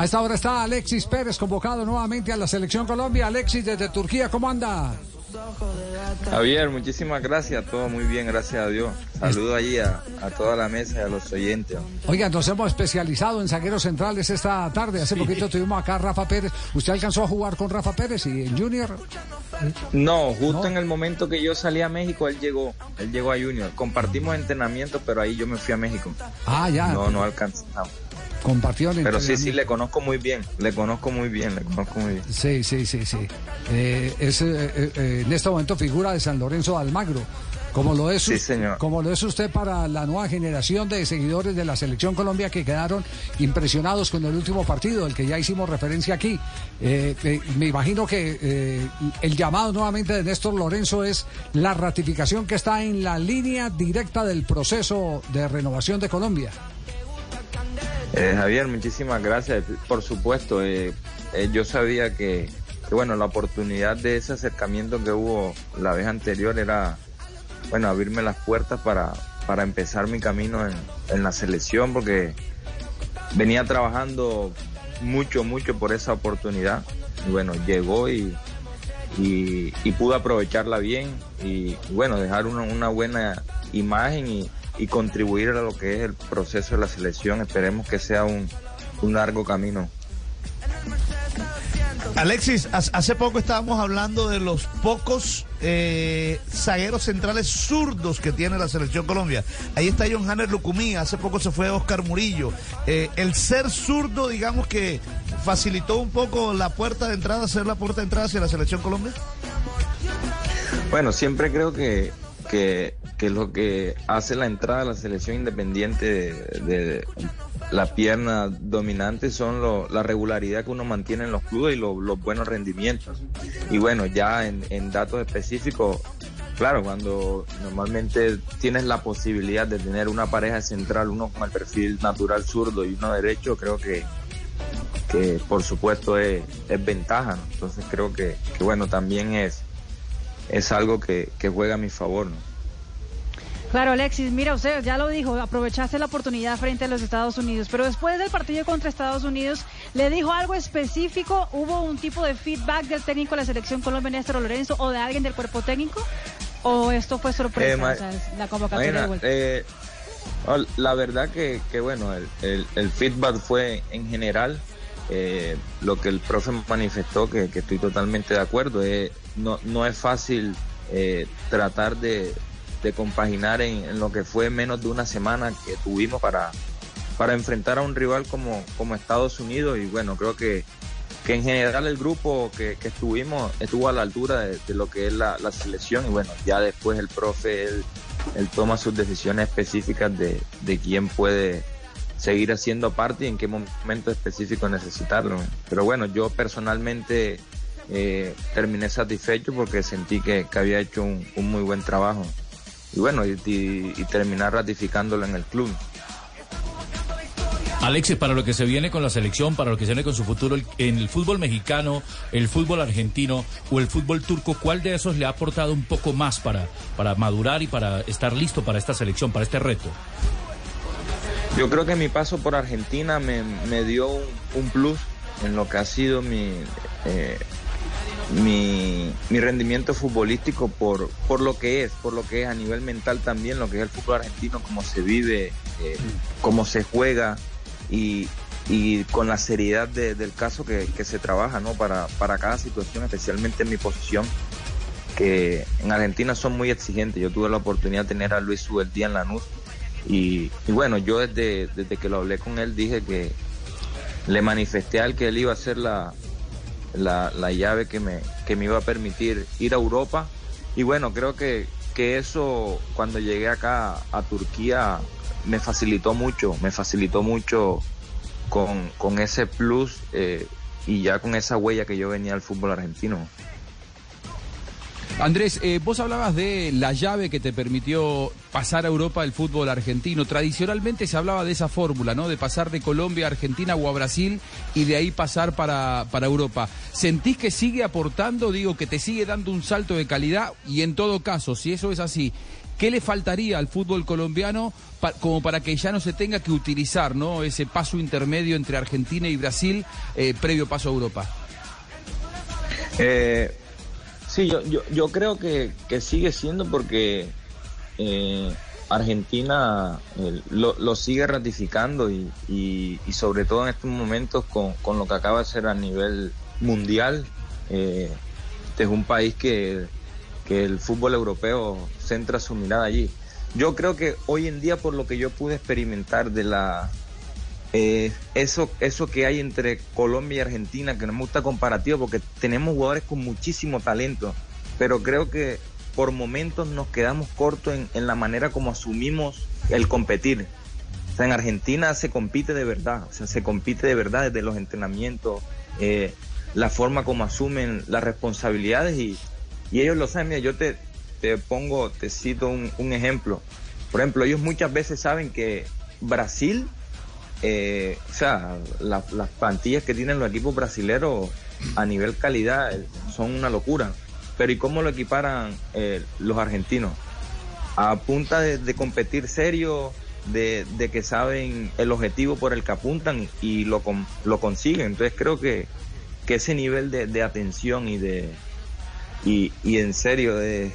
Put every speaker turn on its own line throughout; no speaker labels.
A esta hora está Alexis Pérez convocado nuevamente a la selección Colombia. Alexis desde Turquía, ¿cómo anda?
Javier, muchísimas gracias, todo muy bien, gracias a Dios. Saludo allí a, toda la mesa y a los oyentes.
Oiga, nos hemos especializado en zagueros centrales esta tarde. Hace poquito tuvimos acá a Rafa Pérez. ¿Usted alcanzó a jugar con Rafa Pérez y en Junior?
No, justo en el momento que yo salí a México, él llegó, él llegó a Junior. Compartimos entrenamiento, pero ahí yo me fui a México.
Ah, ya.
No, no alcanzamos.
Compartió
Pero sí, sí, le conozco muy bien, le conozco muy bien, le conozco muy bien.
Sí, sí, sí, sí. Eh, es, eh, eh, en este momento figura de San Lorenzo de Almagro. Como lo, es, como lo es usted para la nueva generación de seguidores de la Selección Colombia que quedaron impresionados con el último partido, el que ya hicimos referencia aquí. me imagino que el llamado nuevamente de Néstor Lorenzo es la ratificación que está en la línea directa del proceso de renovación de Colombia.
Eh, Javier, muchísimas gracias. Por supuesto, eh, eh, yo sabía que, bueno, la oportunidad de ese acercamiento que hubo la vez anterior era, bueno, abrirme las puertas para, para empezar mi camino en, en la selección, porque venía trabajando mucho, mucho por esa oportunidad. Y bueno, llegó y, y, pude aprovecharla bien y, bueno, dejar una, una buena imagen y, y contribuir a lo que es el proceso de la selección. Esperemos que sea un, largo camino.
Alexis, hace poco estábamos hablando de los pocos eh, zagueros centrales zurdos que tiene la selección Colombia. Ahí está John Hanner Lucumí, hace poco se fue Oscar Murillo. Eh, el ser zurdo, digamos que facilitó un poco la puerta de entrada, ser la puerta de entrada hacia la selección Colombia.
Bueno, siempre creo que que, que lo que hace la entrada a la selección independiente de, la pierna dominante son la regularidad que uno mantiene en los clubes y los buenos rendimientos. Y bueno, ya en, datos específicos, claro, cuando normalmente tienes la posibilidad de tener una pareja central, uno con el perfil natural zurdo y uno derecho, creo que, que por supuesto es, ventaja. Entonces creo que, bueno, también es es algo que, juega a mi favor.
Claro, Alexis, mira usted, ya lo dijo, aprovechaste la oportunidad frente a los Estados Unidos, pero después del partido contra Estados Unidos, ¿le dijo algo específico? ¿Hubo un tipo de feedback del técnico de la selección Colombia, Néstor Lorenzo, o de alguien del cuerpo técnico? ¿O esto fue sorpresa, eh, la convocatoria de vuelta?
Eh, la verdad que, que bueno, el, el, feedback fue en general eh, lo que el profe manifestó, que, estoy totalmente de acuerdo, es, no, no es fácil eh, tratar de, compaginar en, lo que fue menos de una semana que tuvimos para, para enfrentar a un rival como, como Estados Unidos y bueno, creo que, que en general el grupo que, estuvimos estuvo a la altura de, lo que es la, selección y bueno, ya después el profe, él, toma sus decisiones específicas de, de quién puede seguir haciendo parte y en qué momento específico necesitarlo. Pero bueno, yo personalmente eh, terminé satisfecho porque sentí que, había hecho un, muy buen trabajo. Y bueno, y, terminar ratificándolo en el club.
Alexis, para lo que se viene con la selección, para lo que se viene con su futuro en el fútbol mexicano, el fútbol argentino o el fútbol turco, ¿cuál de esos le ha aportado un poco más para, para madurar y para estar listo para esta selección, para este reto?
Yo creo que mi paso por Argentina me, dio un, plus en lo que ha sido mi, eh, mi, rendimiento futbolístico por, por lo que es, por lo que es a nivel mental también, lo que es el fútbol argentino, cómo se vive, eh, cómo se juega y, con la seriedad del caso que, se trabaja ¿no? para, para cada situación, especialmente en mi posición que en Argentina son muy exigentes. Yo tuve la oportunidad de tener a Luis Subeldía en la Lanús y, bueno, yo desde, desde que lo hablé con él dije que le manifesté al que él iba a ser la, la, llave que me, que me iba a permitir ir a Europa. Y bueno, creo que, que eso cuando llegué acá a Turquía me facilitó mucho, me facilitó mucho con, con ese plus eh, y ya con esa huella que yo venía al fútbol argentino.
Andrés, eh, vos hablabas de la llave que te permitió pasar a Europa el fútbol argentino. Tradicionalmente se hablaba de esa fórmula, ¿no? De pasar de Colombia a Argentina o a Brasil y de ahí pasar para, para Europa. ¿Sentís que sigue aportando, digo, que te sigue dando un salto de calidad? Y en todo caso, si eso es así, ¿Qué le faltaría al fútbol colombiano como para que ya no se tenga que utilizar ¿no? ese paso intermedio entre Argentina y Brasil eh, previo paso a Europa?
Eh, sí, yo, yo, yo creo que, que, sigue siendo porque eh, Argentina eh, lo, lo, sigue ratificando y, y, y, sobre todo en estos momentos con, con, lo que acaba de ser a nivel mundial. Eh, este es un país que, que el fútbol europeo centra su mirada allí. Yo creo que hoy en día, por lo que yo pude experimentar de la eh, eso, eso que hay entre Colombia y Argentina, que no me gusta comparativo, porque tenemos jugadores con muchísimo talento, pero creo que por momentos nos quedamos cortos en, en la manera como asumimos el competir. O sea, en Argentina se compite de verdad, o sea, se compite de verdad desde los entrenamientos, eh, la forma como asumen las responsabilidades y, y ellos lo saben. Mira, yo te, te pongo, te cito un, un ejemplo. Por ejemplo, ellos muchas veces saben que Brasil eh, o sea, las plantillas que tienen los equipos brasileños a nivel calidad eh, son una locura. Pero ¿y cómo lo equiparan eh, los argentinos? A punta de, competir serio, de, que saben el objetivo por el que apuntan y lo, lo consiguen. Entonces creo que, que ese nivel de, atención y de y, y en serio de,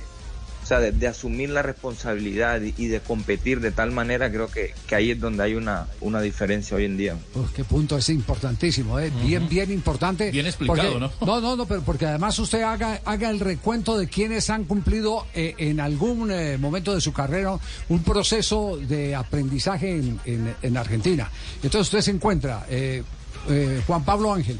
o sea, de, asumir la responsabilidad y, de competir de tal manera, creo que, que ahí es donde hay una, una diferencia hoy en día.
Pues qué punto es importantísimo, ¿eh? bien, bien importante.
Bien explicado, ¿no?
No, no, no, pero porque además usted haga, haga el recuento de quienes han cumplido eh, en algún eh, momento de su carrera un proceso de aprendizaje en, en, Argentina. Entonces usted se encuentra, eh, Juan Pablo Ángel.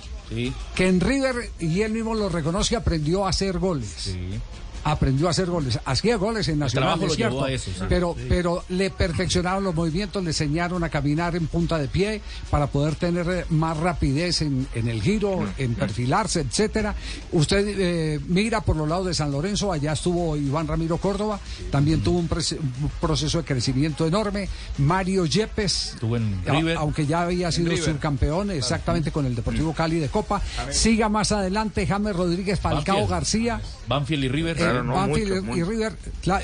Que en River, y él mismo lo reconoce, aprendió a hacer goles. Sí aprendió a hacer goles. Hacía goles en Nacional, es cierto, pero, pero le perfeccionaron los movimientos, le enseñaron a caminar en punta de pie para poder tener más rapidez en, el giro, en perfilarse, etcétera. Usted eh, mira por los lados de San Lorenzo, allá estuvo Iván Ramiro Córdoba, también tuvo un, proceso de crecimiento enorme. Mario Yepes, aunque ya había sido subcampeón exactamente con el Deportivo Cali de Copa. Siga más adelante James Rodríguez, Falcao García.
Banfield y River. Eh,
y River.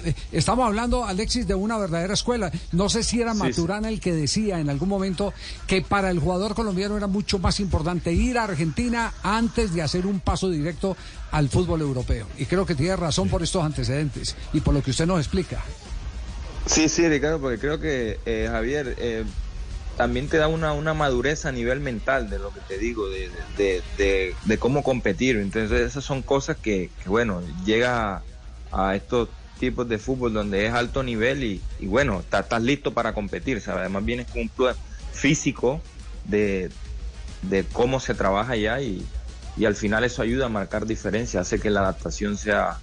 Eh, estamos hablando, Alexis, de una verdadera escuela. No sé si era Maturana el que decía en algún momento que para el jugador colombiano era mucho más importante ir a Argentina antes de hacer un paso directo al fútbol europeo. Y creo que tiene razón por estos antecedentes y por lo que usted nos explica.
Sí, sí, Ricardo, porque creo que eh, Javier, eh, también te da una, una madurez a nivel mental de lo que te digo, de, de, de, cómo competir. Entonces esas son cosas que, bueno, llega a, estos tipos de fútbol donde es alto nivel y, y bueno, estás listo para competir. ¿sabes? Además vienes con un plus físico de, de cómo se trabaja allá y, y al final eso ayuda a marcar diferencia, hace que la adaptación sea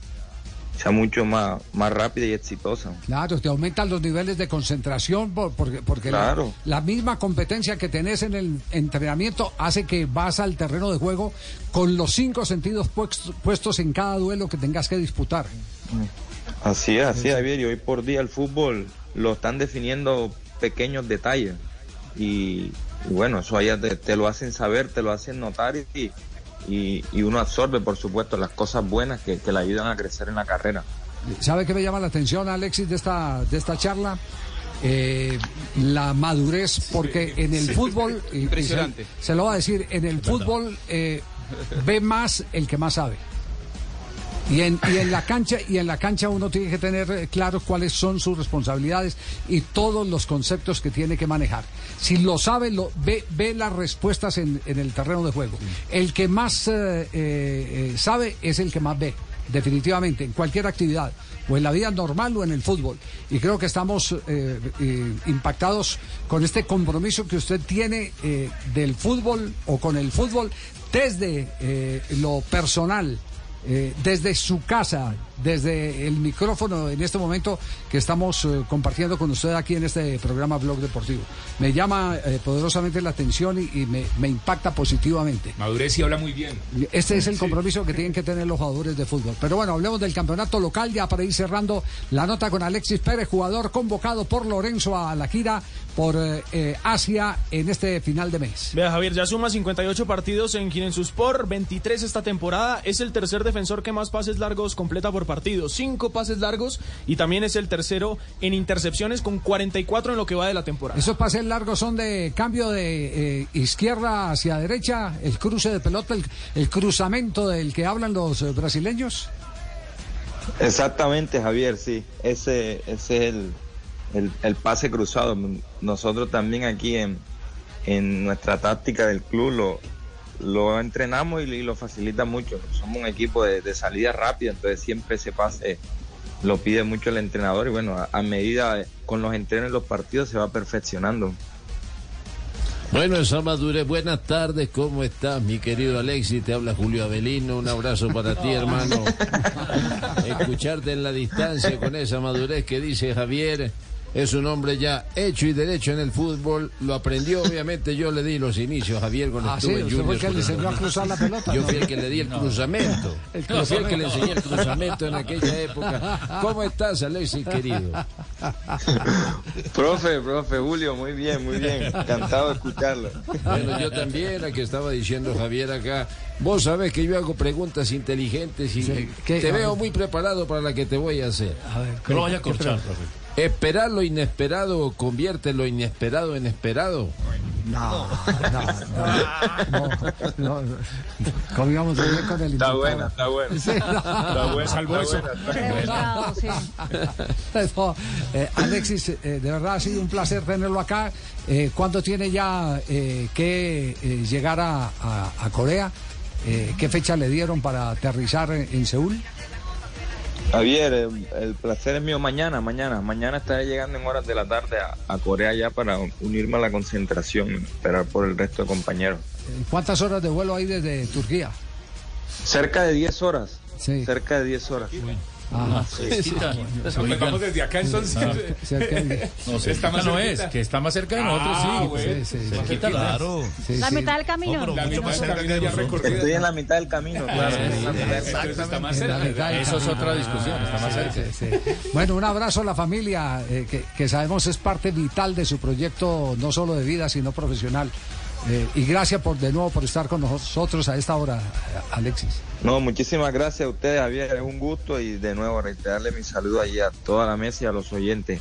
sea mucho más, más rápida y exitosa.
Claro, te aumentan los niveles de concentración porque, porque la, misma competencia que tenés en el entrenamiento hace que vas al terreno de juego con los cinco sentidos puestos, en cada duelo que tengas que disputar.
Así es, así es, Javier, y hoy por día el fútbol lo están definiendo pequeños detalles y, bueno, eso allá te, te, lo hacen saber, te lo hacen notar y y, uno absorbe, por supuesto, las cosas buenas que, le ayudan a crecer en la carrera.
¿Sabe qué me llama la atención, Alexis, de esta, de esta charla? Eh, la madurez, porque en el fútbol,
impresionante.
Se, lo va a decir, en el fútbol eh, ve más el que más sabe. Y en, y en la cancha y en la cancha uno tiene que tener eh, claro cuáles son sus responsabilidades y todos los conceptos que tiene que manejar. Si lo sabe, lo ve, ve las respuestas en, en el terreno de juego. El que más eh, eh, sabe es el que más ve, definitivamente, en cualquier actividad, o en la vida normal o en el fútbol. Y creo que estamos impactados con este compromiso que usted tiene del fútbol o con el fútbol desde lo personal eh, desde su casa, desde el micrófono en este momento que estamos eh, compartiendo con usted aquí en este programa Blog Deportivo. Me llama eh, poderosamente la atención y, me, impacta positivamente.
Madurez y habla muy bien.
Este es el compromiso que tienen que tener los jugadores de fútbol. Pero bueno, hablemos del campeonato local ya para ir cerrando la nota con Alexis Pérez, jugador convocado por Lorenzo a la gira por Asia en este final de mes.
Vea Javier, ya suma 58 partidos en Sport, 23 esta temporada, es el tercer defensor que más pases largos completa por partido, cinco pases largos y también es el tercero en intercepciones con 44 en lo que va de la temporada.
Esos pases largos son de cambio de eh, izquierda hacia derecha, el cruce de pelota, el, cruzamiento del que hablan los eh, brasileños.
Exactamente, Javier, sí, ese, ese es el, el, pase cruzado. Nosotros también aquí en, en nuestra táctica del club lo, lo entrenamos y, lo facilita mucho. Somos un equipo de, salida rápida, entonces siempre ese pase lo pide mucho el entrenador y bueno, a, medida con los entrenos y los partidos se va perfeccionando.
Bueno, esa madurez, buenas tardes, ¿cómo estás, mi querido Alexis? Te habla Julio Avelino, un abrazo para ti, hermano. Escucharte en la distancia con esa madurez que dice Javier es un hombre ya hecho y derecho en el fútbol. Lo aprendió, obviamente. Yo le di los inicios, Javier, cuando ah, estuve en Junior.
Fue el que le enseñó a cruzar la pelota.
Yo fui el que le di el cruzamento. Yo fui el que le enseñé el cruzamento en aquella época. ¿Cómo estás, Alexis, querido?
profe, profe Julio, muy bien, muy bien. Encantado de escucharlo.
Bueno, yo también, a que estaba diciendo Javier acá. Vos sabés que yo hago preguntas inteligentes y te veo muy preparado para la que te voy a hacer.
A ver, no lo vaya a corchar, profe.
¿Esperar lo inesperado convierte lo inesperado en esperado?
No, no, no. no, Comíamos con el
Está buena, está buena. Sí, Está buena,
salvo eso. eh, Alexis, eh, de verdad ha sido un placer tenerlo acá. Eh, ¿Cuándo tiene ya eh, que eh, llegar a, a, a Corea? Eh, ¿Qué fecha le dieron para aterrizar en, en Seúl?
Javier, el, placer es mío mañana, mañana. Mañana estaré llegando en horas de la tarde a, Corea ya para unirme a la concentración, esperar por el resto de compañeros.
¿Cuántas horas de vuelo hay desde Turquía?
Cerca de 10 horas. Sí. Cerca de 10 horas.
Ah, sí. vamos desde acá entonces. No, está más no es, que está más cerca de nosotros, ah, sí. sí, sí,
claro. la mitad del camino.
la mitad del camino ya recorrido. Estoy en la mitad del camino, claro.
Está más cerca. Eso es otra discusión, está más cerca.
Bueno, un abrazo a la familia, eh, que sabemos es parte vital de su proyecto, no solo de vida, sino profesional. Eh, y gracias por de nuevo por estar con nosotros a esta hora, Alexis.
No, muchísimas gracias a ustedes, Javier. Es un gusto y de nuevo reiterarle mi saludo allí a toda la mesa y a los oyentes.